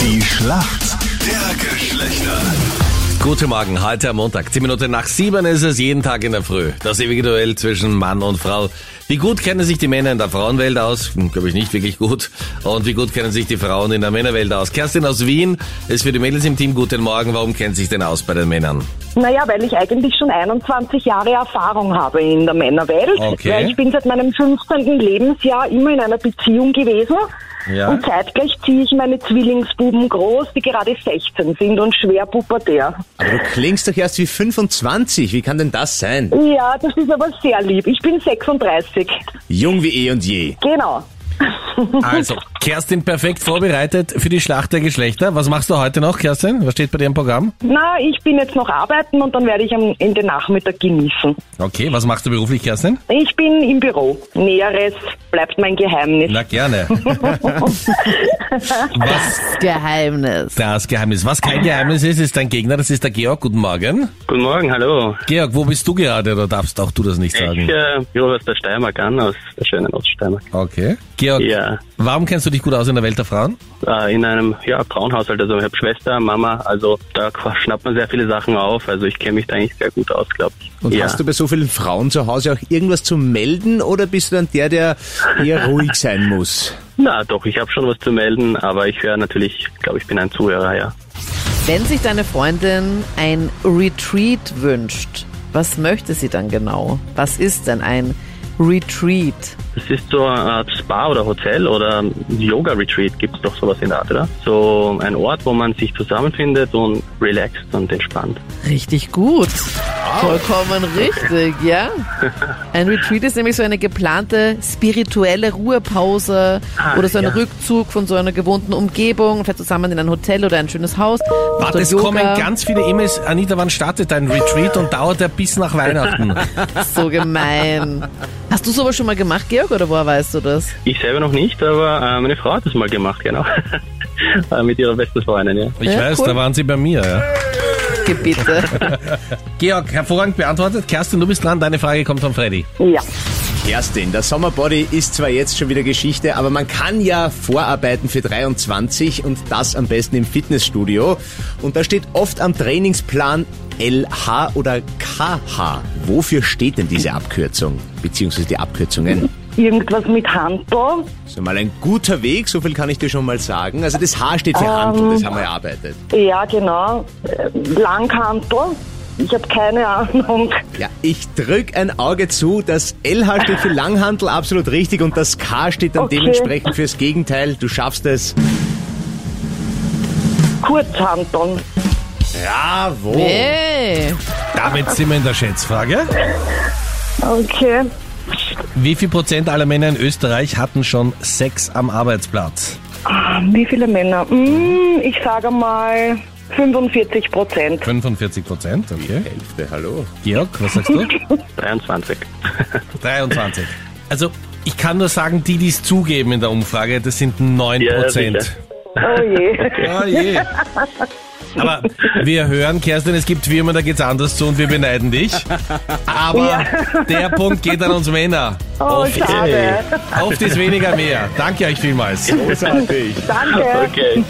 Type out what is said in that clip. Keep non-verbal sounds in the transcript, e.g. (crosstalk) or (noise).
Die Schlacht der Geschlechter. Guten Morgen, heute am Montag. Zehn Minuten nach sieben ist es jeden Tag in der Früh. Das ewige Duell zwischen Mann und Frau. Wie gut kennen sich die Männer in der Frauenwelt aus? Hm, Glaube ich nicht wirklich gut. Und wie gut kennen sich die Frauen in der Männerwelt aus? Kerstin aus Wien ist für die Mädels im Team. Guten Morgen. Warum kennt sich denn aus bei den Männern? Naja, weil ich eigentlich schon 21 Jahre Erfahrung habe in der Männerwelt. Okay. Weil ich bin seit meinem 15. Lebensjahr immer in einer Beziehung gewesen. Ja. Und zeitgleich ziehe ich meine Zwillingsbuben groß, die gerade 16 sind und schwer pubertär. Aber du klingst doch erst wie 25. Wie kann denn das sein? Ja, das ist aber sehr lieb. Ich bin 36. Jung wie eh und je. Genau. Also, Kerstin perfekt vorbereitet für die Schlacht der Geschlechter. Was machst du heute noch, Kerstin? Was steht bei dir im Programm? Na, ich bin jetzt noch arbeiten und dann werde ich am Ende Nachmittag genießen. Okay, was machst du beruflich, Kerstin? Ich bin im Büro. Näheres bleibt mein Geheimnis. Na gerne. (laughs) Was Geheimnis. das Geheimnis, was kein Geheimnis ist, ist dein Gegner, das ist der Georg. Guten Morgen. Guten Morgen, hallo. Georg, wo bist du gerade oder darfst auch du das nicht Ich sagen? äh, rufe aus der Steiermark an, aus der schönen Oststeiermark. Okay. Georg, Ja, warum kennst du dich gut aus in der Welt der Frauen? äh, in einem ja, Frauenhaushalt, also ich habe Schwester, Mama, also da schnappt man sehr viele Sachen auf, also ich kenne mich da eigentlich sehr gut aus, glaube ich. Und ja. hast du bei so vielen Frauen zu Hause auch irgendwas zu melden oder bist du dann der, der eher ruhig sein muss? (laughs) Na doch, ich habe schon was zu melden, aber ich höre natürlich, glaube ich, bin ein Zuhörer, ja. Wenn sich deine Freundin ein Retreat wünscht, was möchte sie dann genau? Was ist denn ein Retreat? Das ist so eine Art Spa oder Hotel oder Yoga-Retreat, gibt es doch sowas in der Art, oder? So ein Ort, wo man sich zusammenfindet und relaxt und entspannt. Richtig gut. Vollkommen richtig, ja. Ein Retreat ist nämlich so eine geplante spirituelle Ruhepause Ah, oder so ein ja. Rückzug von so einer gewohnten Umgebung, vielleicht zusammen in ein Hotel oder ein schönes Haus. Warte, es Yoga. kommen ganz viele E-Mails. Anita, wann startet dein Retreat und dauert er bis nach Weihnachten? (laughs) So gemein. Hast du sowas schon mal gemacht, Georg, oder woher weißt du das? Ich selber noch nicht, aber äh, meine Frau hat das mal gemacht, genau. (laughs) Äh, Mit ihrer besten Freundin, ja. Ich Ja, weiß, cool. da waren sie bei mir. Ja. Gebiete. (laughs) Georg, hervorragend beantwortet. Kerstin, du bist dran. Deine Frage kommt von Freddy. Ja. Kerstin, der Sommerbody ist zwar jetzt schon wieder Geschichte, aber man kann ja vorarbeiten für 23 und das am besten im Fitnessstudio. Und da steht oft am Trainingsplan LH oder KH. Wofür steht denn diese Abkürzung? Beziehungsweise die Abkürzungen? Irgendwas mit Handball. Das ist mal ein guter Weg, so viel kann ich dir schon mal sagen. Also das H steht für Handel, das haben wir erarbeitet. Ja, genau. Äh, Langhantel. Ich habe keine Ahnung. Ja, ich drück ein Auge zu. Das LH steht für Langhantel, absolut richtig. Und das K steht dann Okay. dementsprechend fürs Gegenteil. Du schaffst es. Kurzhanteln. Bravo. Hey. Damit sind wir in der Schätzfrage. Okay. Wie viel Prozent aller Männer in Österreich hatten schon Sex am Arbeitsplatz? Ah, Wie viele Männer? Hm, ich sage mal 45 Prozent. 45 Prozent, okay. Hälfte, hallo. Georg, was sagst du? (laughs) 23. 23. (laughs) Also, ich kann nur sagen, die, die es zugeben in der Umfrage, das sind 9 Ja, Prozent. sicher. Oh je. (laughs) Oh je. Aber wir hören, Kerstin, es gibt Firmen, da geht's anders zu und wir beneiden dich. Aber Ja. der Punkt geht an uns Männer. Oh, Oft, schade. oft ist weniger mehr. Danke euch vielmals. Großartig. Danke. Okay.